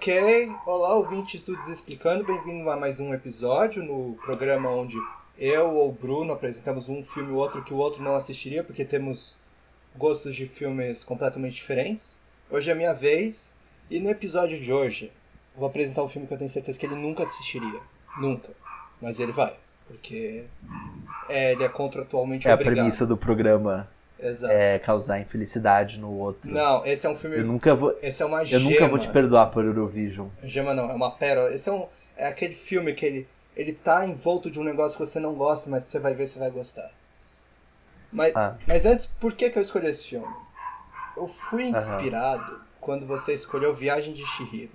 Ok, olá ouvintes do Desexplicando, bem-vindo a mais um episódio no programa onde eu ou o Bruno apresentamos um filme ou outro que o outro não assistiria, porque temos gostos de filmes completamente diferentes. Hoje é a minha vez, e no episódio de hoje vou apresentar um filme que eu tenho certeza que ele nunca assistiria. Nunca. Mas ele vai, porque é, ele é contratualmente É a obrigado. premissa do programa. É causar infelicidade no outro. Não, esse é um filme. Eu nunca vou, Esse é uma eu gema. nunca vou te perdoar por Eurovision. Gema não, é uma pérola. Esse é, um, é aquele filme que ele, ele tá envolto de um negócio que você não gosta, mas você vai ver, você vai gostar. Mas, Ah. mas antes, por que, que eu escolhi esse filme? Eu fui inspirado quando você escolheu Viagem de Chihiro.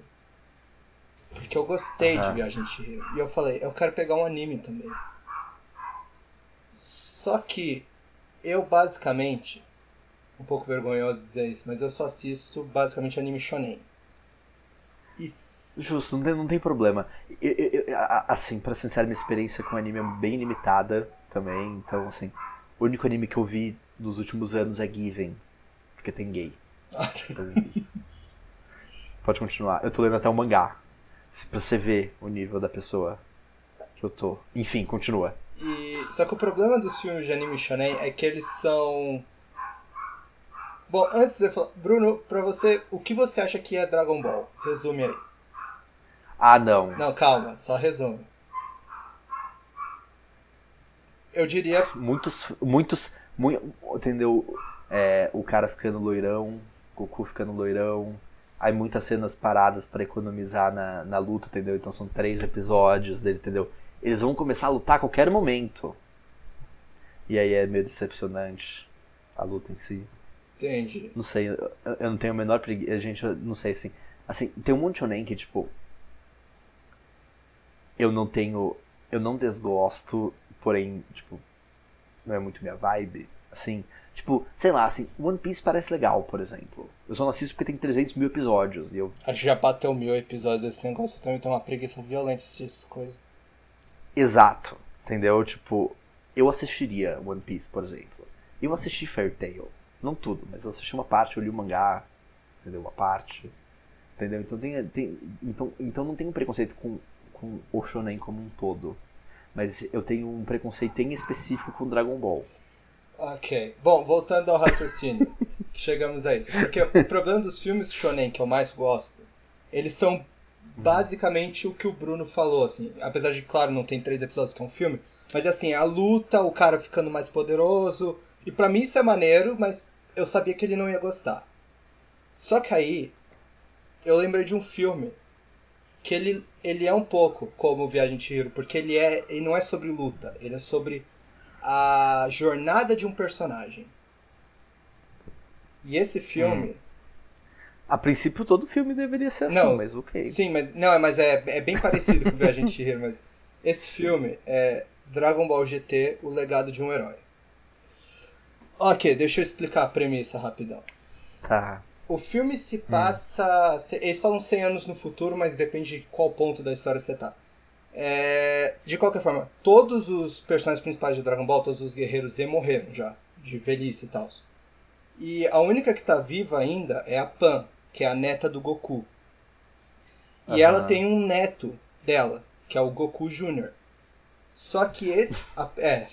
Porque eu gostei de. Viagem de Chihiro. E eu falei, eu quero pegar um anime também. Só que eu basicamente, um pouco vergonhoso dizer isso, mas eu só assisto basicamente anime shonen. E Justo, não tem, não tem problema. Eu- eu- eu- assim, pra ser sincero, minha experiência com anime é bem limitada também. Então, assim, o único anime que eu vi nos últimos anos é Given. Porque tem gay. Então. Pode continuar. Eu tô lendo até o mangá. se- Pra você ver o nível da pessoa que eu tô. Enfim, continua. E só que o problema dos filmes de anime shonen é que eles são Bom, antes de eu falar, Bruno, pra você, o que você acha que é Dragon Ball? Resume aí. Ah, não. Não, calma, só resume. Eu diria, Muitos. Muitos. Muito, entendeu? É, o cara ficando loirão, Goku ficando loirão. Aí muitas cenas paradas pra economizar na, na luta, entendeu? Então são três episódios dele, entendeu? Eles vão começar a lutar a qualquer momento. E aí é meio decepcionante a luta em si. entendi. Não sei, eu, eu não tenho a menor preguiça. Gente, eu não sei assim. Assim, tem um monte de shonen que, tipo. Eu não tenho. Eu não desgosto, porém, tipo. Não é muito minha vibe. Assim, tipo, sei lá, assim, One Piece parece legal, por exemplo. Eu só não assisto porque tem 300 mil episódios. E eu. Acho que já bateu mil episódios desse negócio, eu também tenho uma preguiça violenta de assistir essas coisas. Exato, entendeu? Tipo, eu assistiria One Piece, por exemplo. Eu assisti Fairy Tail. Não tudo, mas eu assisti uma parte, eu li o mangá, entendeu? Uma parte. Entendeu? Então, tem, tem, então, então não tenho preconceito com, com o shonen como um todo. Mas eu tenho um preconceito em específico com Dragon Ball. Ok. Bom, voltando ao raciocínio. chegamos a isso. Porque o problema dos filmes shonen que eu mais gosto, eles são basicamente o que o Bruno falou, assim. Apesar de, claro, não tem três episódios que é um filme, mas assim, a luta, o cara ficando mais poderoso. E pra mim isso é maneiro, mas eu sabia que ele não ia gostar. Só que aí, eu lembrei de um filme que ele, ele é um pouco como Viagem de Chihiro, porque ele, é, ele não é sobre luta, ele é sobre a jornada de um personagem. E esse filme. A princípio, todo filme deveria ser assim, não, mas ok. Sim, mas, não, mas é, é bem parecido com Viagem de Chihiro, mas esse filme é Dragon Ball GT, o legado de um herói. Ok, deixa eu explicar a premissa rapidão. Tá. O filme se passa. se- Eles falam 100 anos no futuro, mas depende de qual ponto da história você tá. É, de qualquer forma, todos os personagens principais de Dragon Ball, todos os guerreiros Z morreram já, de velhice e tal. E a única que tá viva ainda é a Pan, que é a neta do Goku. E ela tem um neto dela, que é o Goku Jr. Só que esse. a- é,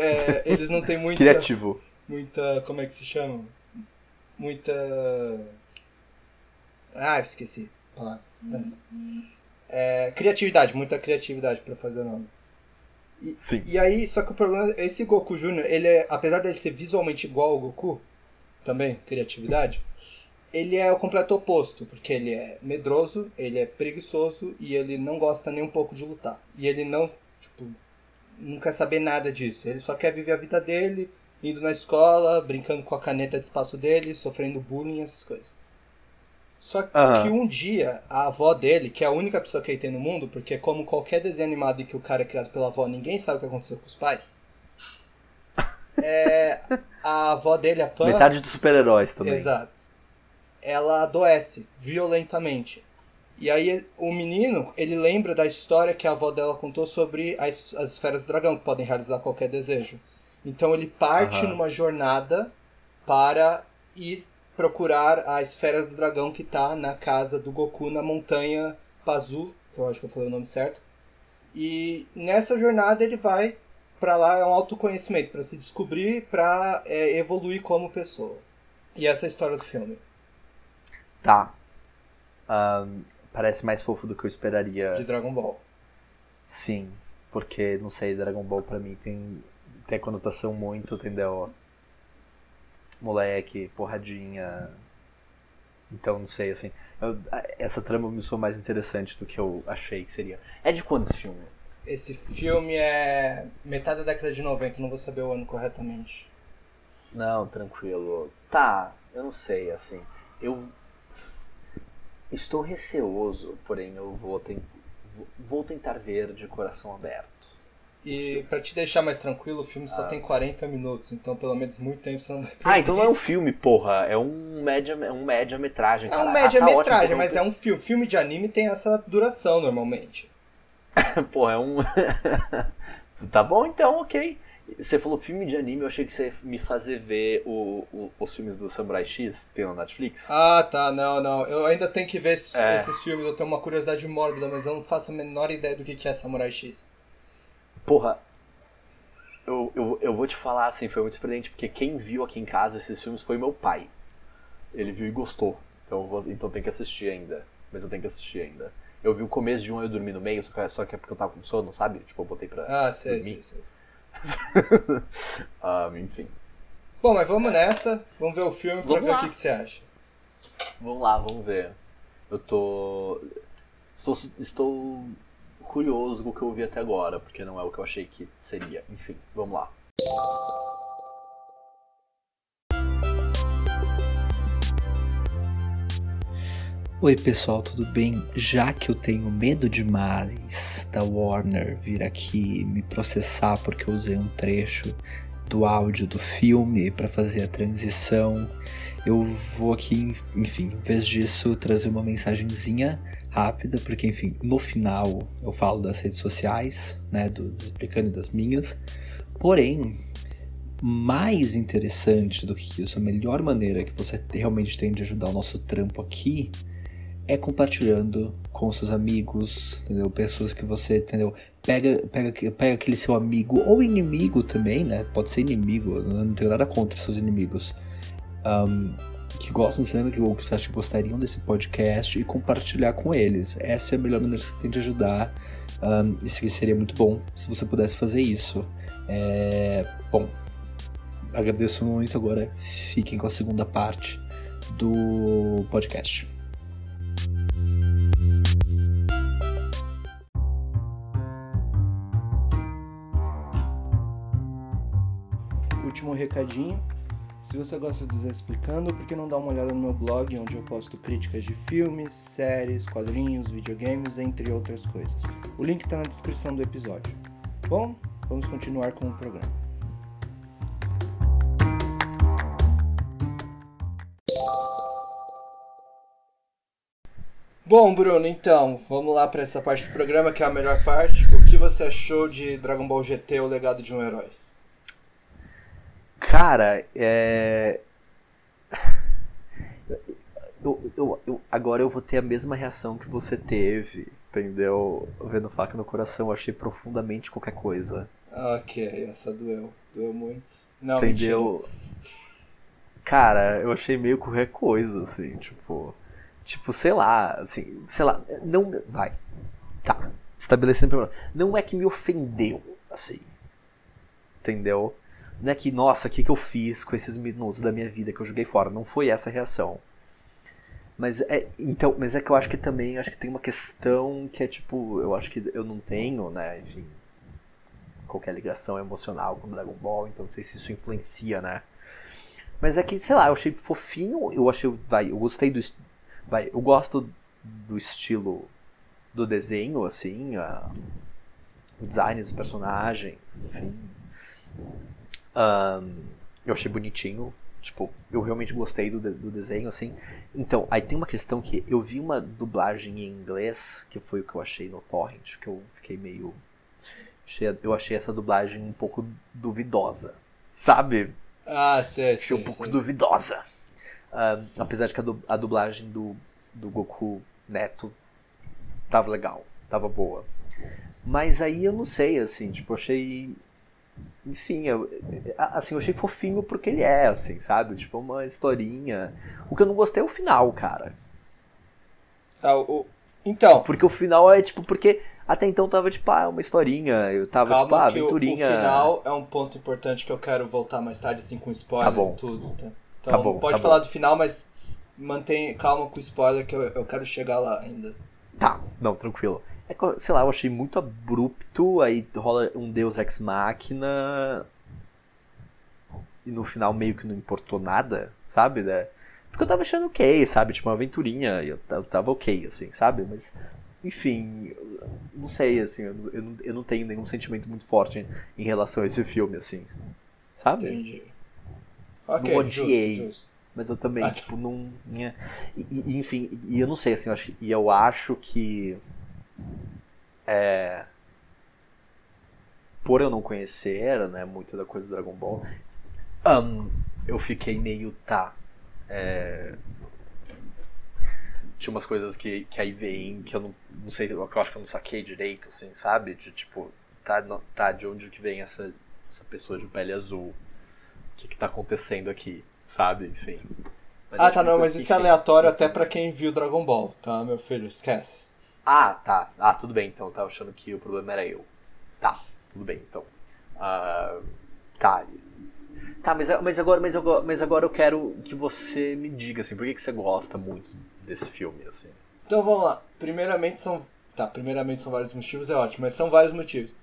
é, eles não têm muita Criativo. muita. Como é que se chama? Muita. Ah, esqueci a palavra. É, criatividade, muita criatividade pra fazer o nome. Sim. E aí, só que o problema é esse Goku Jr., ele é, apesar dele ser visualmente igual ao Goku, também, criatividade, ele é o completo oposto, porque ele é medroso, ele é preguiçoso e ele não gosta nem um pouco de lutar. E ele não, tipo, não quer saber nada disso. Ele só quer viver a vida dele, indo na escola, brincando com a caneta de espaço dele, sofrendo bullying, essas coisas. Só que Aham. um dia, a avó dele, que é a única pessoa que ele tem no mundo, porque como qualquer desenho animado em que o cara é criado pela avó, ninguém sabe o que aconteceu com os pais. É, a avó dele, a Pan, Metade dos super-heróis também. Exato. Ela adoece violentamente. E aí o menino, ele lembra da história que a avó dela contou sobre as, as esferas do dragão, que podem realizar qualquer desejo. Então ele parte Aham. numa jornada para ir procurar a esfera do dragão que tá na casa do Goku na montanha Pazu, que eu acho que eu falei o nome certo. E nessa jornada ele vai para lá, é um autoconhecimento, para se descobrir, para é, evoluir como pessoa. E essa é a história do filme. Tá. Um, parece mais fofo do que eu esperaria. De Dragon Ball. Sim, porque, não sei, Dragon Ball pra mim tem, tem conotação muito, entendeu? Moleque, porradinha. Então, não sei, assim. Eu, essa trama me soou mais interessante do que eu achei que seria. É de quando esse filme? Esse filme é metade da década de 90, não vou saber o ano corretamente. Não, tranquilo. Tá, eu não sei, assim. Eu estou receoso, porém eu vou, ten... vou tentar ver de coração aberto. E para te deixar mais tranquilo, o filme só ah. tem 40 minutos, então pelo menos muito tempo você não vai perder. Ah, então não é um filme, porra, é um média, é um média-metragem, É um média-metragem, ah, tá mas é um filme. Filme de anime tem essa duração normalmente. porra, é um. tá bom então, ok. Você falou filme de anime, eu achei que você ia me fazer ver o, o, os filmes do Samurai X que tem na Netflix. Ah, tá, não, não. Eu ainda tenho que ver esses, é. esses filmes, eu tenho uma curiosidade mórbida, mas eu não faço a menor ideia do que é Samurai X. Porra, eu, eu, eu vou te falar assim, foi muito surpreendente, porque quem viu aqui em casa esses filmes foi meu pai. Ele viu e gostou. Então, vou, então tem que assistir ainda. Mas eu tenho que assistir ainda. Eu vi o começo de um e eu dormi no meio, só que, só que é porque eu tava com sono, sabe? Tipo, eu botei pra. Ah, sei, dormir. sei, sei. Um, enfim. Bom, mas vamos nessa. Vamos ver o filme vamos pra ver o que, que você acha. Vamos lá, vamos ver. Eu tô. Estou, estou curioso com o que eu vi até agora, porque não é o que eu achei que seria. Enfim, vamos lá. Oi pessoal, tudo bem? Já que eu tenho medo demais da Warner vir aqui me processar porque eu usei um trecho do áudio do filme para fazer a transição, eu vou aqui, enfim, em vez disso, trazer uma mensagenzinha rápida, porque enfim, no final eu falo das redes sociais, né, do explicando das minhas. Porém, mais interessante do que isso, a melhor maneira que você realmente tem de ajudar o nosso trampo aqui é compartilhando com seus amigos, entendeu? Pessoas que você, entendeu? Pega, pega, pega aquele seu amigo ou inimigo também, né? Pode ser inimigo, não tenho nada contra seus inimigos. Um, que gostam de cinema, que, você acha que gostariam desse podcast e compartilhar com eles. Essa é a melhor maneira que você tem de ajudar. Um, isso seria muito bom se você pudesse fazer isso. É, bom, agradeço muito. Agora fiquem com a segunda parte do podcast. Último recadinho se você gosta do Zé Explicando, por que não dá uma olhada no meu blog, onde eu posto críticas de filmes, séries, quadrinhos, videogames, entre outras coisas. O link está na descrição do episódio. Bom, vamos continuar com o programa. Bom, Bruno, então, vamos lá para essa parte do programa que é a melhor parte. O que você achou de Dragon Ball GT, o legado de um herói? Cara, é. Eu, eu, eu, agora eu vou ter a mesma reação que você teve, entendeu? Vendo faca no coração, eu achei profundamente qualquer coisa. Ok, essa doeu. Doeu muito. Não, entendeu? Mentira. Cara, eu achei meio qualquer coisa, assim, tipo. Tipo, sei lá, assim, sei lá, não. Vai. Tá. Estabelecendo problema. Não é que me ofendeu, assim. Entendeu? Não é que, nossa, o que, que eu fiz com esses minutos da minha vida que eu joguei fora. Não foi essa a reação. Mas é, então, mas é que eu acho que também acho que tem uma questão que é tipo, eu acho que eu não tenho, né, enfim, qualquer ligação emocional com Dragon Ball, então não sei se isso influencia, né? Mas é que, sei lá, eu achei fofinho, eu achei, vai, eu gostei do vai, eu gosto do estilo do desenho assim, a, o design dos personagens, enfim. Um, eu achei bonitinho. Tipo, eu realmente gostei do, do desenho, assim. Então, aí tem uma questão que eu vi uma dublagem em inglês, que foi o que eu achei no Torrent, que eu fiquei meio. Eu achei essa dublagem um pouco duvidosa. Sabe? Ah, sei, Achei um pouco duvidosa. Uh, apesar de que a, dublagem do, do Goku Neto tava legal, tava boa. Mas aí eu não sei, assim, tipo, achei. Enfim, eu, assim, eu achei fofinho porque ele é, assim, sabe? Tipo, uma historinha. O que eu não gostei é o final, cara. Ah, o... Então. Porque o final é tipo, porque até então tava tipo, ah, é uma historinha. Eu tava Calma tipo, ah, aventurinha. O, o final é um ponto importante que eu quero voltar mais tarde, assim, com spoiler tá bom. e tudo. Tá? Então, tá bom, pode tá falar bom. do final, mas mantém calma com o spoiler que eu, eu quero chegar lá ainda. Tá, não, tranquilo. É, sei lá, eu achei muito abrupto, aí rola um Deus Ex Machina. E no final meio que não importou nada, sabe? Né? Porque eu tava achando ok, sabe? Tipo, uma aventurinha, eu, tava ok, assim, sabe? Mas, enfim, não sei, assim, eu, eu, não, eu não tenho nenhum sentimento muito forte em, em relação a esse filme, assim. Sabe? Entendi. Ok, não odiei. Justo, justo. Mas eu também, ah, tipo, não. E, e, enfim, e eu não sei, assim, eu acho, e eu acho que. É, por eu não conhecer, né, muito da coisa do Dragon Ball, um, eu fiquei meio, tá, é... Tinha umas coisas que, que aí vem que eu não, não sei, eu acho que eu não saquei direito, assim, sabe? De tipo, tá, tá de onde que vem essa, essa pessoa de pele azul? O que que tá acontecendo aqui, sabe? Enfim. Mas ah, tá, não, mas isso é aleatório até para quem viu Dragon Ball, tá, meu filho? Esquece. Ah, tá. Ah, tudo bem, então. Tava achando que o problema era eu. Tá, tudo bem, então. Uh, tá, Tá, mas, mas, agora, mas, agora, mas agora eu quero que você me diga, assim, por que, que você gosta muito desse filme, assim? Então vamos lá. Primeiramente são. Tá, primeiramente são vários motivos, é ótimo, mas são vários motivos.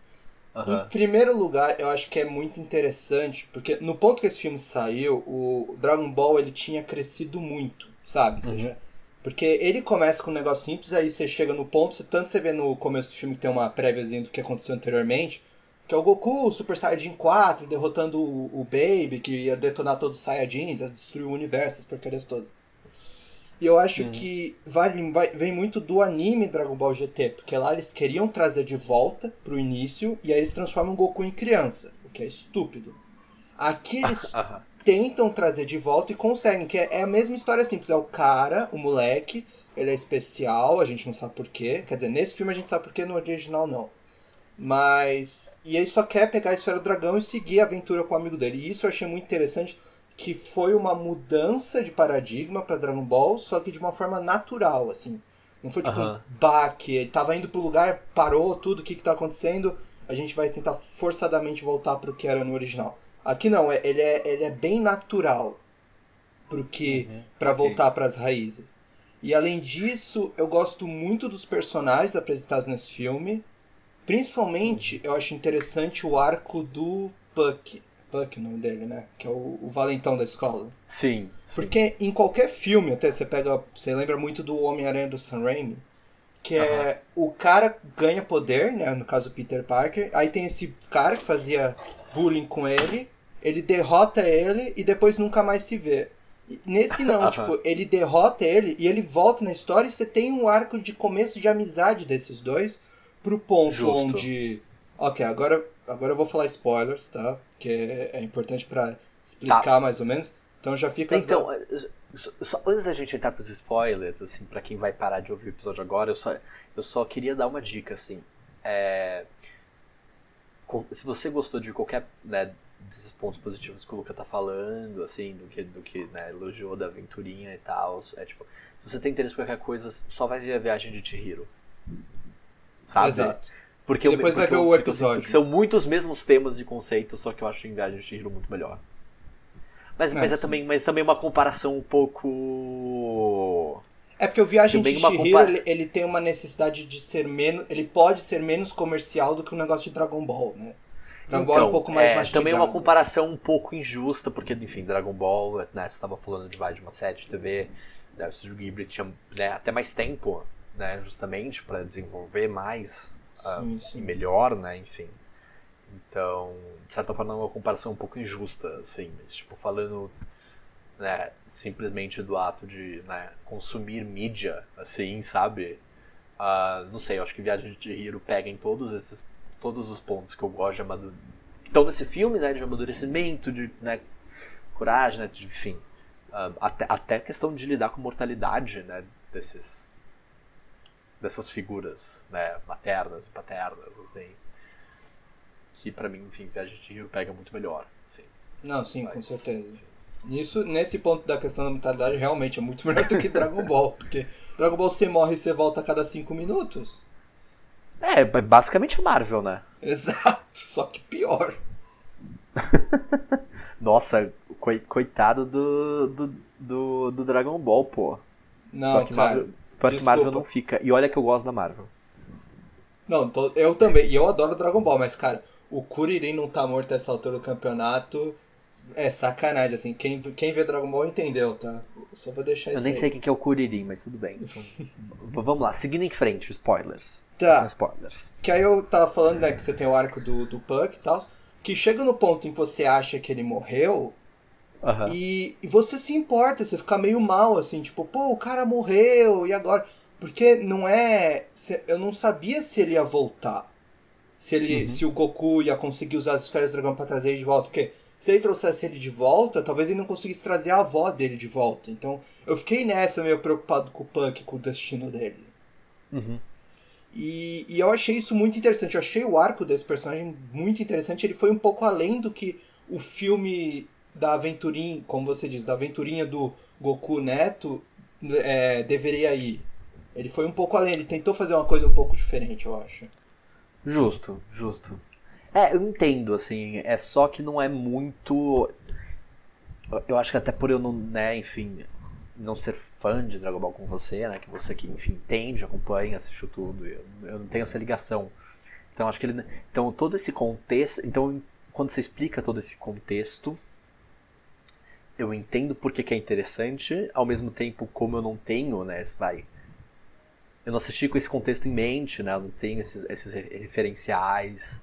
Uhum. Em primeiro lugar, eu acho que é muito interessante, porque no ponto que esse filme saiu, o Dragon Ball ele tinha crescido muito, sabe? Uhum. Seja, porque ele começa com um negócio simples, aí você chega no ponto, tanto você vê no começo do filme que tem uma préviazinha do que aconteceu anteriormente, que é o Goku Super Saiyajin 4 derrotando o, o Baby, que ia detonar todos os Saiyajins, ia destruir o universo, as porcarias todas. E eu acho uhum. que vai, vai, vem muito do anime Dragon Ball GT, porque lá eles queriam trazer de volta pro início, e aí eles transformam o Goku em criança, o que é estúpido. Aqui eles tentam trazer de volta e conseguem, que é, é a mesma história simples, é o cara, o moleque, ele é especial, a gente não sabe porquê, quer dizer, nesse filme a gente sabe porquê, no original não. Mas. E ele só quer pegar a esfera do dragão e seguir a aventura com o amigo dele. E isso eu achei muito interessante, que foi uma mudança de paradigma para Dragon Ball, só que de uma forma natural, assim. Não foi tipo Aham. um baque, ele tava indo pro lugar, parou tudo, o que que tá acontecendo, a gente vai tentar forçadamente voltar pro que era no original. Aqui não, é- ele é, ele é bem natural pro que Uhum, para voltar para as raízes. E além disso, eu gosto muito dos personagens apresentados nesse filme. Principalmente, eu acho interessante o arco do Puck. Puck é o nome dele, né? Que é o, o valentão da escola. Sim, sim. Porque em qualquer filme, até você pega. Você lembra muito do Homem-Aranha do Sam Raimi? Que é o cara ganha poder, né? No caso Peter Parker. Aí tem esse cara que fazia bullying com ele. Ele derrota ele e depois nunca mais se vê. Nesse não, tipo, ele derrota ele e ele volta na história e você tem um arco de começo de amizade desses dois pro ponto Justo. onde. Ok, agora, agora eu vou falar spoilers, tá? Que é, é importante pra explicar Tá. mais ou menos. Então já fica Então, só- só- antes da gente entrar pros spoilers, assim, pra quem vai parar de ouvir o episódio agora, eu só, eu só queria dar uma dica, assim. É, se você gostou de qualquer né, desses pontos positivos que o Luca tá falando, assim, do que, do que né, elogiou da aventurinha e tal, é tipo, se você tem interesse por qualquer coisa, só vai ver a viagem de Chihiro. Sabe? Exato. Porque eu- Depois vai porque ver eu- o eu episódio. são muitos mesmos temas de conceito, só que eu acho em Viagem de Chihiro muito melhor. Mas, mas, é sim. também, mas também uma comparação um pouco. É porque o Viagem de Chihiro, compara- ele, ele tem uma necessidade de ser menos... Ele pode ser menos comercial do que o negócio de Dragon Ball, né? Dragon Ball é um pouco mais mastigado. também uma comparação um pouco injusta, porque, enfim, Dragon Ball, né, você estava falando de, vai, de uma série de TV, né, o Studio Ghibli tinha né, até mais tempo, né, justamente para desenvolver mais ah, Sim, e sim. melhor, né, enfim. Então, de certa forma, é uma comparação um pouco injusta, assim, mas, tipo, falando né, simplesmente do ato de né, consumir mídia, assim, sabe? Ah, não sei, eu acho que Viagem de Chihiro pega em todos esses todos os pontos que eu gosto de amadurecimento. Que estão nesse filme, né? De amadurecimento, de né, coragem, né, de, enfim. Uh, até, até questão de lidar com mortalidade, né? Desses, dessas figuras, né? Maternas e paternas, assim. Que pra mim, enfim, Viagem de Hiro pega muito melhor, assim. Não, sim, Mas, com certeza. Nisso, nesse ponto da questão da mortalidade, realmente é muito melhor do que Dragon Ball. Porque Dragon Ball você morre e você volta a cada 5 minutos. É, basicamente é Marvel, né? Exato, só que pior. Nossa, coitado do, do, do, do, Dragon Ball, pô. Não, que cara. Marvel, que Marvel não fica. E olha que eu gosto da Marvel. Não, tô, eu também. E eu adoro Dragon Ball, mas, cara, o Kuririn não tá morto essa altura do campeonato. É sacanagem, assim. Quem, quem vê Dragon Ball entendeu, tá? Só vou deixar eu isso. Eu nem aí. sei quem que é o Kuririn, mas tudo bem. Então, vamos lá, seguindo em frente, spoilers. Tá. spoilers. Que aí eu tava falando, né, que você tem o arco do, do Puck e tal. Que chega no ponto em que você acha que ele morreu. E, e você se importa, você fica meio mal, assim, tipo, pô, o cara morreu, e agora? Porque não é. Eu não sabia se ele ia voltar. Se, ele, uhum. se o Goku ia conseguir usar as esferas do dragão pra trazer ele de volta. Porque se ele trouxesse ele de volta, talvez ele não conseguisse trazer a avó dele de volta. Então eu fiquei nessa meio preocupado com o Puck, com o destino dele. Uhum. E, e, eu achei isso muito interessante. Eu achei o arco desse personagem muito interessante. Ele foi um pouco além do que o filme da aventurinha, como você diz, da aventurinha do Goku Neto é, deveria ir. Ele foi um pouco além. Ele tentou fazer uma coisa um pouco diferente, eu acho. Justo, justo. É, eu entendo, assim, é só que não é muito. Eu acho que até por eu não, né, enfim, não ser fã de Dragon Ball com você, né, que você que, enfim, entende, acompanha, assistiu tudo, eu, eu não tenho essa ligação. Então acho que ele. Então todo esse contexto. Então, quando você explica todo esse contexto, eu entendo porque que é interessante, ao mesmo tempo, como eu não tenho, né, vai. Eu não assisti com esse contexto em mente, né, eu não tenho esses, esses referenciais.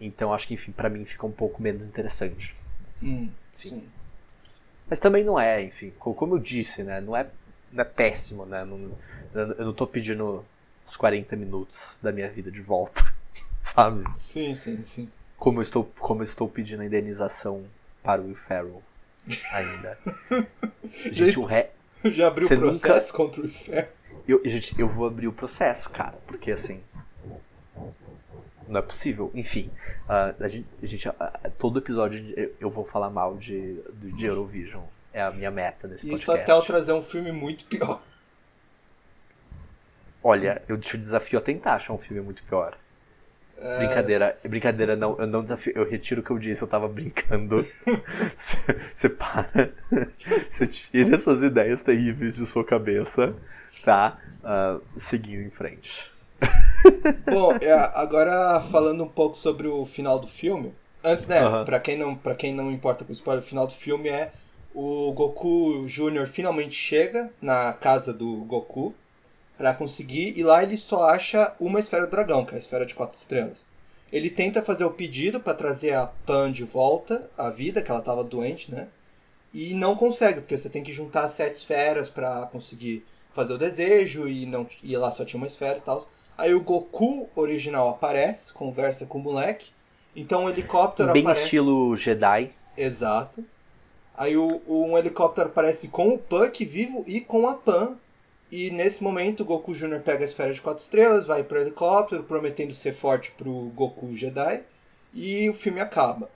Então acho que, enfim, para mim fica um pouco menos interessante. Hum, sim. Mas também não é, enfim, como eu disse, né? Não é, não é péssimo, né? Não, eu não tô pedindo os 40 minutos da minha vida de volta, sabe? Sim, sim, sim. Como eu estou, como eu estou pedindo a indenização para o Will Ferrell ainda. gente, o ré. Já abriu o processo nunca... contra o Will Ferrell? Eu, gente, eu vou abrir o processo, cara, porque assim não é possível. Enfim, uh, a gente, a gente uh, todo episódio eu, vou falar mal de, de Eurovision. É a minha meta nesse Isso podcast. até eu trazer um filme muito pior. Olha, eu te desafio a tentar achar um filme muito pior. É... Brincadeira, brincadeira, não, eu não desafio, eu retiro o que eu disse, eu tava brincando. Você para, você tira essas ideias terríveis de sua cabeça, tá? Uh, seguindo em frente. Bom, é, agora falando um pouco sobre o final do filme. Antes, né, uhum. pra, quem não, pra quem não importa com o spoiler, o final do filme é o Goku Jr. finalmente chega na casa do Goku para conseguir, e lá ele só acha uma esfera do dragão, que é a esfera de quatro estrelas. Ele tenta fazer o pedido para trazer a Pan de volta à vida, que ela estava doente, né? E não consegue, porque você tem que juntar sete esferas para conseguir fazer o desejo, e, não, e lá só tinha uma esfera e tal. Aí o Goku original aparece, conversa com o moleque. Então um helicóptero Bem aparece. estilo Jedi. Exato. Aí o, um helicóptero aparece com o Puck vivo e com a Pan. E nesse momento o Goku Jr. pega a esfera de quatro estrelas, vai pro helicóptero, prometendo ser forte pro Goku Jedi. E o filme acaba.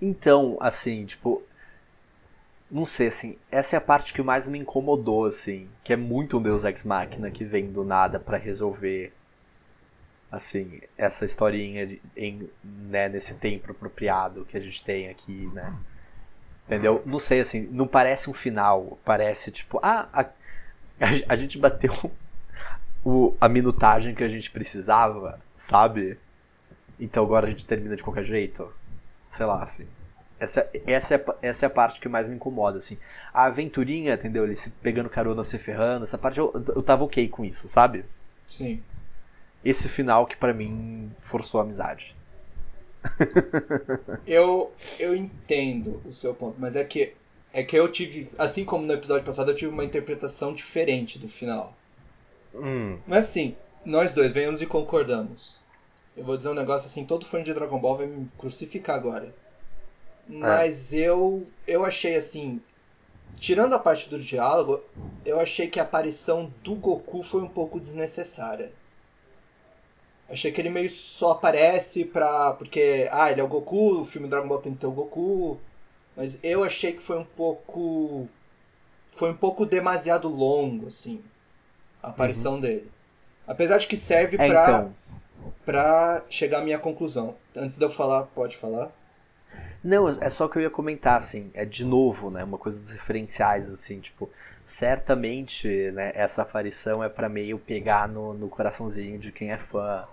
Então, assim, tipo, não sei, assim, essa é a parte que mais me incomodou, assim, que é muito um Deus Ex Machina que vem do nada para resolver, assim, essa historinha em, né, nesse tempo apropriado que a gente tem aqui, né? Entendeu? Não sei, assim, não parece um final, parece tipo, ah, a, a, gente bateu o, a minutagem que a gente precisava, sabe? Então agora a gente termina de qualquer jeito. Sei lá, assim. Essa, essa, é, essa é a parte que mais me incomoda, assim. A aventurinha, entendeu? Ele se pegando carona, se ferrando, essa parte eu, eu tava ok com isso, sabe? Sim. Esse final que para mim forçou a amizade. eu, eu entendo o seu ponto, mas é que é que eu tive, assim como no episódio passado, eu tive uma interpretação diferente do final. Hum. Mas assim, nós dois venhamos e concordamos. Eu vou dizer um negócio assim, todo fã de Dragon Ball vai me crucificar agora. Mas é. eu eu achei assim, tirando a parte do diálogo, eu achei que a aparição do Goku foi um pouco desnecessária. Achei que ele meio só aparece pra. Porque. Ah, ele é o Goku, o filme Dragon Ball tem que ter o Goku. Mas eu achei que foi um pouco. Foi um pouco demasiado longo, assim. A aparição uhum. dele. Apesar de que serve é, pra. Então... pra chegar à minha conclusão. Antes de eu falar, pode falar? Não, é só que eu ia comentar, assim, é de novo, né, uma coisa dos referenciais, assim, tipo, certamente, né, essa aparição é para meio pegar no, no coraçãozinho de quem é fã,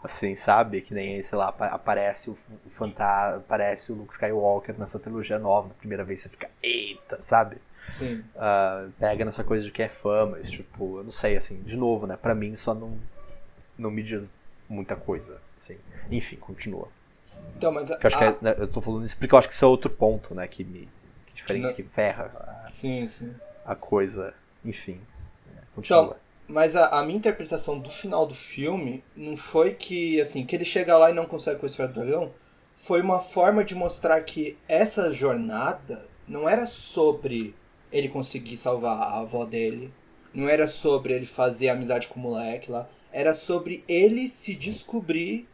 assim, sabe? Que nem, sei lá, aparece o, o fantasma, aparece o Luke Skywalker nessa trilogia nova, na primeira vez você fica, eita, sabe? Sim. Uh, pega nessa coisa de que é fã, mas, tipo, eu não sei, assim, de novo, né, pra mim só não, não me diz muita coisa, assim. Enfim, continua. Então, mas a, que eu, acho a... que é, né, eu tô falando isso porque eu acho que isso é outro ponto, né? Que me. Que diferente, que ferra. A, sim, sim. A coisa. Enfim. Continua. Então, mas a, a, minha interpretação do final do filme não foi que, assim, que ele chega lá e não consegue com o esfera do dragão. Foi uma forma de mostrar que essa jornada não era sobre ele conseguir salvar a avó dele. Não era sobre ele fazer amizade com o moleque lá. Era sobre ele se descobrir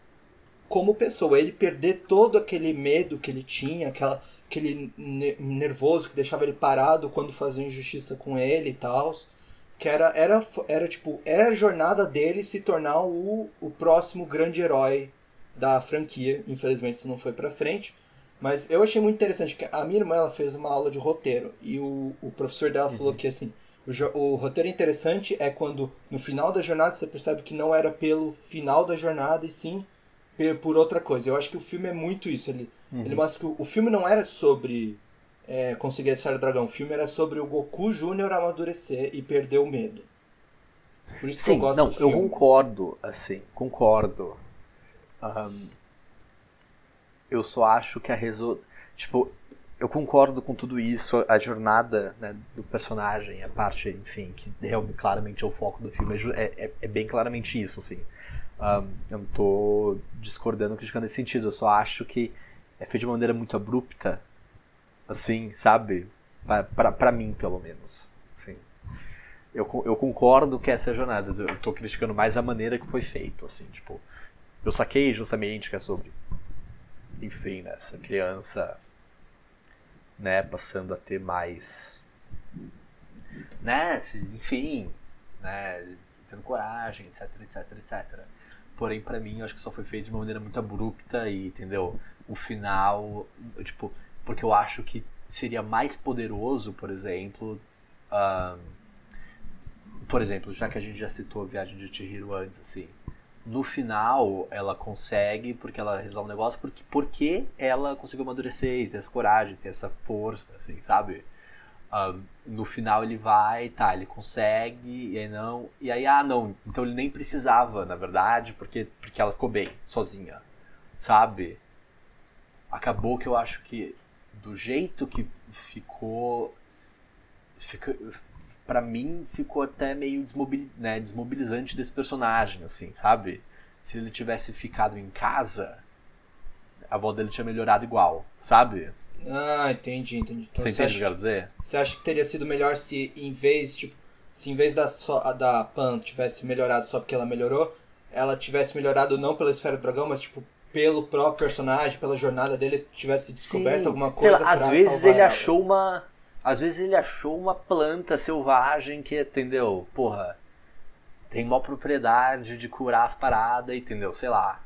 como pessoa, ele perder todo aquele medo que ele tinha, aquela, aquele nervoso que deixava ele parado quando fazia injustiça com ele e tal. Que era, era, era tipo, era a jornada dele se tornar o, o próximo grande herói da franquia. Infelizmente isso não foi pra frente. Mas eu achei muito interessante que a minha irmã ela fez uma aula de roteiro e o, o professor dela uhum. falou que assim o, o, roteiro interessante é quando no final da jornada você percebe que não era pelo final da jornada e sim por outra coisa. Eu acho que o filme é muito isso. Ele, uhum. ele mostra que o, o filme não era sobre é, conseguir a esfera do dragão. O filme era sobre o Goku Júnior amadurecer e perder o medo. Por isso Sim, que eu gosto não, do filme. eu concordo, assim, concordo. Um, eu só acho que a resolução. Tipo, eu concordo com tudo isso, a jornada né, do personagem, a parte, enfim, que realmente claramente é o foco do filme, é, é, é bem claramente isso, assim. Um, eu não tô discordando, criticando nesse sentido. Eu só acho que é feito de uma maneira muito abrupta. Assim, sabe? para mim, pelo menos. Assim. Eu, eu concordo que essa é a jornada. Eu tô criticando mais a maneira que foi feito. Assim, tipo, eu saquei justamente que é sobre. Enfim, né, essa criança. Né, passando a ter mais. Né, enfim. Né, tendo coragem, etc, etc, etc. Porém, para mim, eu acho que só foi feito de uma maneira muito abrupta e, entendeu? O final, tipo, porque eu acho que seria mais poderoso, por exemplo, um, por exemplo, já que a gente já citou a viagem de Chihiro antes, assim, no final ela consegue porque ela resolve um negócio porque porque ela conseguiu amadurecer, ter essa coragem, ter essa força, assim, sabe? Um, no final ele vai, tá, ele consegue, e aí não, e aí, ah, não, então ele nem precisava, na verdade, porque, porque ela ficou bem, sozinha, sabe? Acabou que eu acho que, do jeito que ficou, fica, para mim, ficou até meio desmobil, né, desmobilizante desse personagem, assim, sabe? Se ele tivesse ficado em casa, a avó dele tinha melhorado igual, sabe? Ah, entendi, entendi. Então, você, você entende o que eu quero dizer? Você acha que teria sido melhor se em vez, tipo, se em vez da, da Pan tivesse melhorado só porque ela melhorou, ela tivesse melhorado não pela esfera do dragão, mas tipo pelo próprio personagem, pela jornada dele, tivesse descoberto Sim. alguma coisa Sei lá, às vezes ele ela. achou uma às vezes ele achou uma planta selvagem que, entendeu? Porra, tem uma propriedade de curar as paradas, entendeu? Sei lá,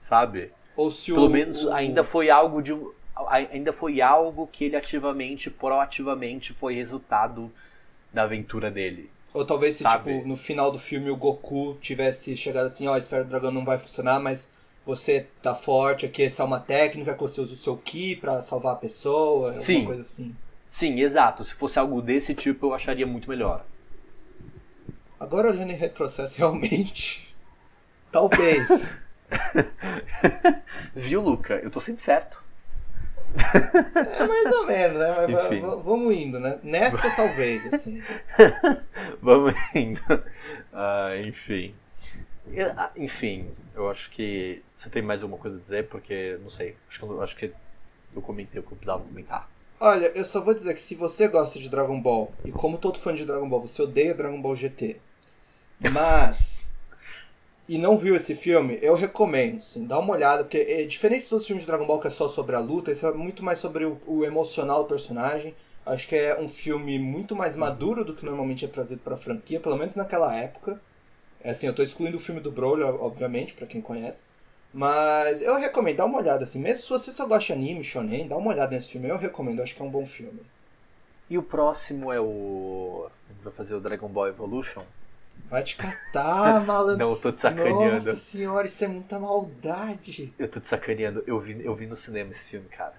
sabe? Ou se Pelo o, menos o... ainda foi algo de ainda foi algo que ele ativamente, proativamente foi resultado da aventura dele. Ou talvez se, sabe? tipo, no final do filme o Goku tivesse chegado assim, ó, oh, a esfera do dragão não vai funcionar, mas você tá forte aqui, essa é uma técnica que você usa o seu Ki pra salvar a pessoa, Sim. alguma coisa assim. Sim, exato. Se fosse algo desse tipo, eu acharia muito melhor. Agora olhando em retrocesso, realmente. Talvez. Viu, Luca? Eu tô sempre certo. É mais ou menos, né? Mas vamos indo, né? Nessa talvez, assim. vamos indo. Uh, enfim. Eu, ah, enfim, eu acho que você tem mais alguma coisa a dizer, porque não sei. Acho que eu, acho que eu comentei o que eu precisava comentar. Olha, eu só vou dizer que se você gosta de Dragon Ball, e como todo fã de Dragon Ball, você odeia Dragon Ball GT, mas. E não viu esse filme, eu recomendo, sim, dá uma olhada, porque é diferente dos filmes de Dragon Ball que é só sobre a luta, esse é muito mais sobre o, o emocional do personagem. Acho que é um filme muito mais maduro do que normalmente é trazido pra franquia, pelo menos naquela época. É assim, eu tô excluindo o filme do Broly, obviamente, para quem conhece. Mas eu recomendo, dá uma olhada assim. Mesmo se você só gosta de anime, shonen, dá uma olhada nesse filme. Eu recomendo, acho que é um bom filme. E o próximo é o. Vai fazer o Dragon Ball Evolution? Vai te catar, malandro. Não, eu tô te sacaneando. Nossa senhora, isso é muita maldade. Eu tô te sacaneando. Eu vi, eu vi no cinema esse filme, cara.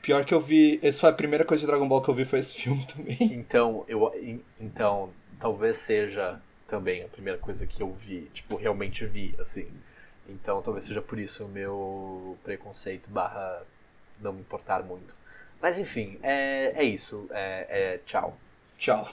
Pior que eu vi. Essa foi a primeira coisa de Dragon Ball que eu vi foi esse filme também. Então, eu. Então, talvez seja também a primeira coisa que eu vi. Tipo, realmente vi, assim. Então talvez seja por isso o meu preconceito barra não me importar muito. Mas enfim, é, é isso. É, é, tchau. Tchau.